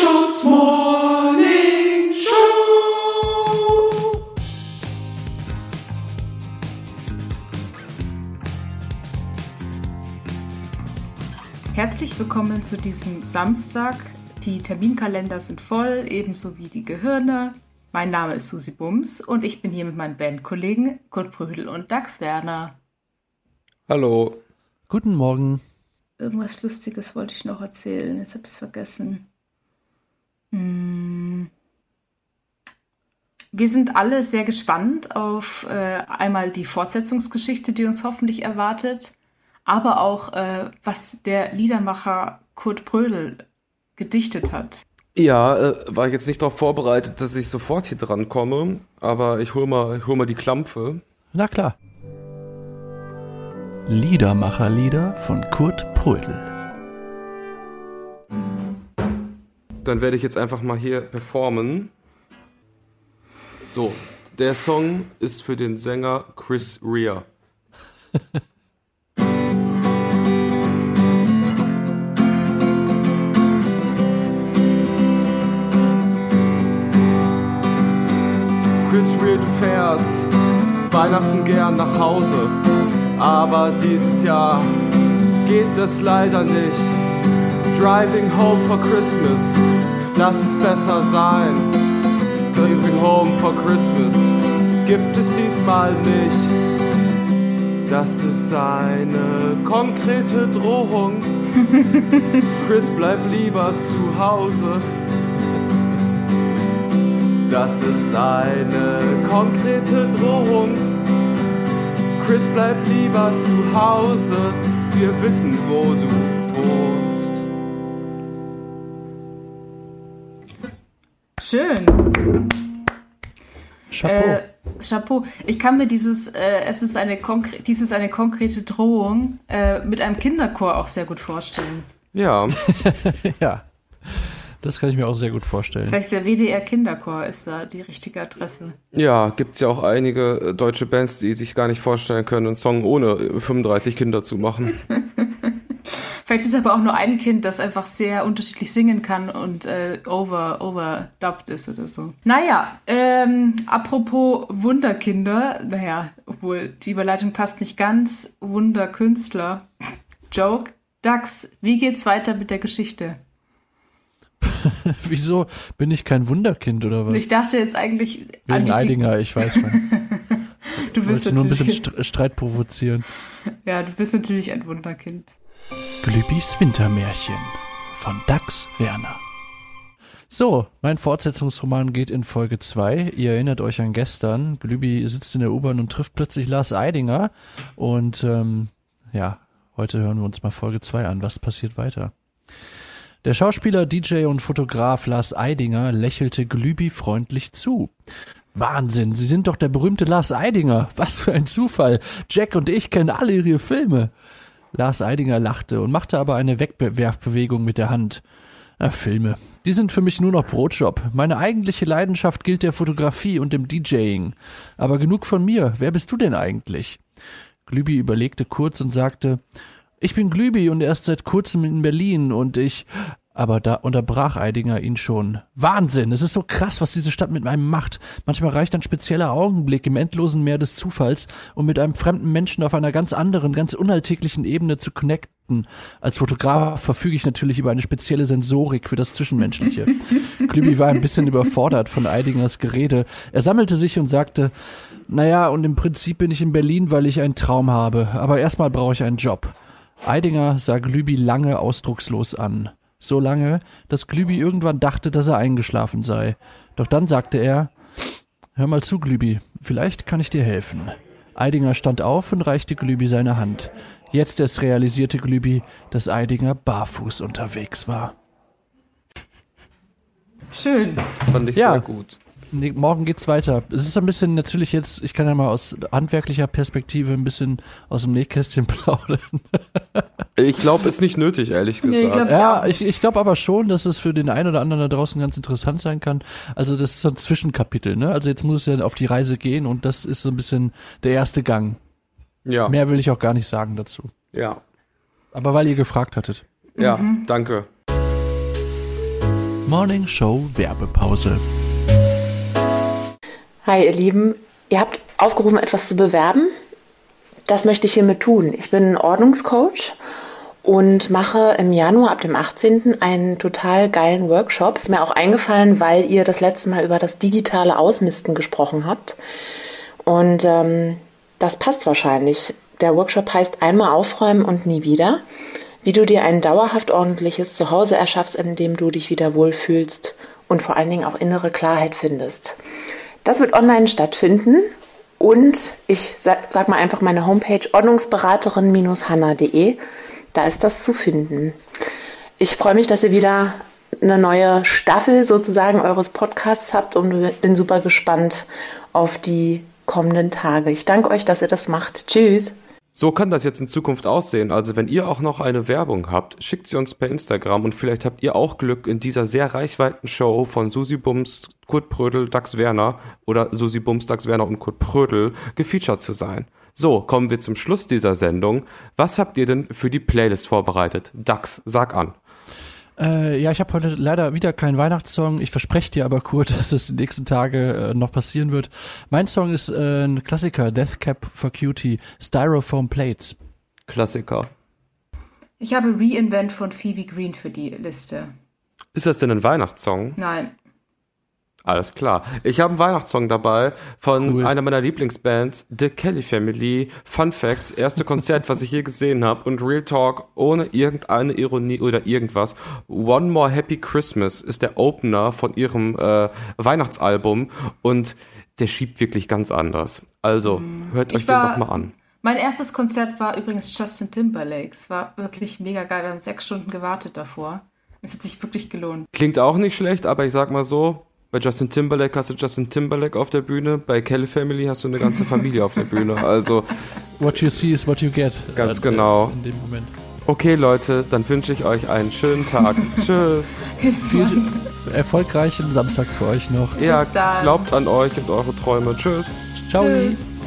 Mundschutz Morning Show. Herzlich willkommen zu diesem Samstag. Die Terminkalender sind voll, ebenso wie die Gehirne. Mein Name ist Susi Bums und ich bin hier mit meinen Bandkollegen Kurt Brödel und Dax Werner. Hallo. Guten Morgen. Irgendwas Lustiges wollte ich noch erzählen, jetzt habe ich es vergessen. Hm. Wir sind alle sehr gespannt auf äh, einmal die Fortsetzungsgeschichte, die uns hoffentlich erwartet, aber auch, äh, was der Liedermacher Kurt Brödel gedichtet hat. Ja, äh, war ich jetzt nicht darauf vorbereitet, dass ich sofort hier dran komme, aber ich hol mal, ich hol mal die Klampfe. Na klar. Liedermacherlieder von Kurt Prödel. Dann werde ich jetzt einfach mal hier performen. So, der Song ist für den Sänger Chris Rea. Chris Rea, du fährst Weihnachten gern nach Hause, aber dieses Jahr geht es leider nicht. Driving home for Christmas, lass es besser sein. Driving home for Christmas gibt es diesmal nicht. Das ist eine konkrete Drohung. Chris, bleib lieber zu Hause. Das ist eine konkrete Drohung. Chris, bleib lieber zu Hause. Wir wissen, wo du wohnst. Schön. Chapeau. Äh, Chapeau. Ich kann mir dieses, äh, es ist eine konkre dies ist eine konkrete Drohung äh, mit einem Kinderchor auch sehr gut vorstellen. Ja, ja. Das kann ich mir auch sehr gut vorstellen. Vielleicht der WDR Kinderchor ist da die richtige Adresse. ja, gibt's ja auch einige äh, deutsche Bands, die sich gar nicht vorstellen können, einen Song ohne äh, 35 Kinder zu machen. Vielleicht ist aber auch nur ein Kind, das einfach sehr unterschiedlich singen kann und äh, over, overdubbed ist oder so. Naja, ähm, apropos Wunderkinder, naja, obwohl die Überleitung passt nicht ganz, Wunderkünstler, Joke. Dax, wie geht's weiter mit der Geschichte? Wieso bin ich kein Wunderkind oder was? Ich dachte jetzt eigentlich Wegen Eidinger, ich weiß schon. Du bist wollte nur ein bisschen natürlich, St Streit provozieren. ja, du bist natürlich ein Wunderkind. Glübis Wintermärchen von Dax Werner. So, mein Fortsetzungsroman geht in Folge 2. Ihr erinnert euch an gestern. Glübi sitzt in der U-Bahn und trifft plötzlich Lars Eidinger. Und ähm, ja, heute hören wir uns mal Folge 2 an. Was passiert weiter? Der Schauspieler, DJ und Fotograf Lars Eidinger lächelte Glübi freundlich zu. Wahnsinn, Sie sind doch der berühmte Lars Eidinger. Was für ein Zufall. Jack und ich kennen alle Ihre Filme. Lars Eidinger lachte und machte aber eine Wegwerfbewegung mit der Hand. Na, Filme. Die sind für mich nur noch Brotjob. Meine eigentliche Leidenschaft gilt der Fotografie und dem DJing. Aber genug von mir. Wer bist du denn eigentlich? Glübi überlegte kurz und sagte, ich bin Glübi und erst seit kurzem in Berlin und ich. Aber da unterbrach Eidinger ihn schon. Wahnsinn! Es ist so krass, was diese Stadt mit einem macht. Manchmal reicht ein spezieller Augenblick im endlosen Meer des Zufalls, um mit einem fremden Menschen auf einer ganz anderen, ganz unalltäglichen Ebene zu connecten. Als Fotograf verfüge ich natürlich über eine spezielle Sensorik für das Zwischenmenschliche. Klübi war ein bisschen überfordert von Eidingers Gerede. Er sammelte sich und sagte, naja, und im Prinzip bin ich in Berlin, weil ich einen Traum habe. Aber erstmal brauche ich einen Job. Eidinger sah Glübi lange ausdruckslos an. So lange, dass Glübi irgendwann dachte, dass er eingeschlafen sei. Doch dann sagte er, Hör mal zu, Glübi, vielleicht kann ich dir helfen. Eidinger stand auf und reichte Glübi seine Hand. Jetzt erst realisierte Glübi, dass Eidinger barfuß unterwegs war. Schön. Fand ich Ja. sehr gut. Nee, morgen geht's weiter. Es ist ein bisschen natürlich jetzt, ich kann ja mal aus handwerklicher Perspektive ein bisschen aus dem Nähkästchen plaudern. Ich glaube, ist nicht nötig, ehrlich Nee, gesagt. ich glaub- Ja, ich, ich glaube aber schon, dass es für den einen oder anderen da draußen ganz interessant sein kann. Also das ist so ein Zwischenkapitel, ne? Also jetzt muss es ja auf die Reise gehen und das ist so ein bisschen der erste Gang. ja, Mehr will ich auch gar nicht sagen dazu. ja, Aber weil ihr gefragt hattet. ja, danke. Morning Show Werbepause. Hi, ihr Lieben. Ihr habt aufgerufen, etwas zu bewerben. Das möchte ich hiermit tun. Ich bin Ordnungscoach und mache im Januar ab dem 18. einen total geilen Workshop. Ist mir auch eingefallen, weil ihr das letzte Mal über das digitale Ausmisten gesprochen habt. Und ähm, das passt wahrscheinlich. Der Workshop heißt einmal aufräumen und nie wieder. Wie du dir ein dauerhaft ordentliches Zuhause erschaffst, in dem du dich wieder wohlfühlst und vor allen Dingen auch innere Klarheit findest. Das wird online stattfinden und ich sag, sag mal einfach meine Homepage ordnungsberaterin-hanna.de. Da ist das zu finden. Ich freue mich, dass ihr wieder eine neue Staffel sozusagen eures Podcasts habt und bin super gespannt auf die kommenden Tage. Ich danke euch, dass ihr das macht. Tschüss. So kann das jetzt in Zukunft aussehen. Also wenn ihr auch noch eine Werbung habt, schickt sie uns per Instagram und vielleicht habt ihr auch Glück in dieser sehr reichweiten Show von Susi Bums, Kurt Prödel, Dax Werner oder Susi Bums, Dax Werner und Kurt Prödel gefeatured zu sein. So, kommen wir zum Schluss dieser Sendung. Was habt ihr denn für die Playlist vorbereitet? Dax, sag an. Äh, ja, ich habe heute leider wieder keinen Weihnachtssong. Ich verspreche dir aber, Kurt, dass es die nächsten Tage äh, noch passieren wird. Mein Song ist äh, ein Klassiker, Death Cap for Cutie, Styrofoam Plates. Klassiker. Ich habe Reinvent von Phoebe Green für die Liste. Ist das denn ein Weihnachtssong? Nein. Alles klar. Ich habe einen Weihnachtssong dabei von Cool. einer meiner Lieblingsbands, The Kelly Family. Fun Fact, erste Konzert, was ich je gesehen habe und Real Talk ohne irgendeine Ironie oder irgendwas. One More Happy Christmas ist der Opener von ihrem äh, Weihnachtsalbum und der schiebt wirklich ganz anders. Also, hört Ich euch den war- doch mal an. Mein erstes Konzert war übrigens Justin Timberlake. Es war wirklich mega geil. Wir haben sechs Stunden gewartet davor. Es hat sich wirklich gelohnt. Klingt auch nicht schlecht, aber ich sag mal so, bei Justin Timberlake hast du Justin Timberlake auf der Bühne, bei Kelly Family hast du eine ganze Familie auf der Bühne. Also, What you see is what you get. Ganz genau. In dem Moment. okay Leute, dann wünsche ich euch einen schönen Tag. Tschüss. Viel erfolgreichen Samstag für euch noch. Ja, Bis dann. glaubt an euch und eure Träume. Tschüss. Ciao. Tschüss.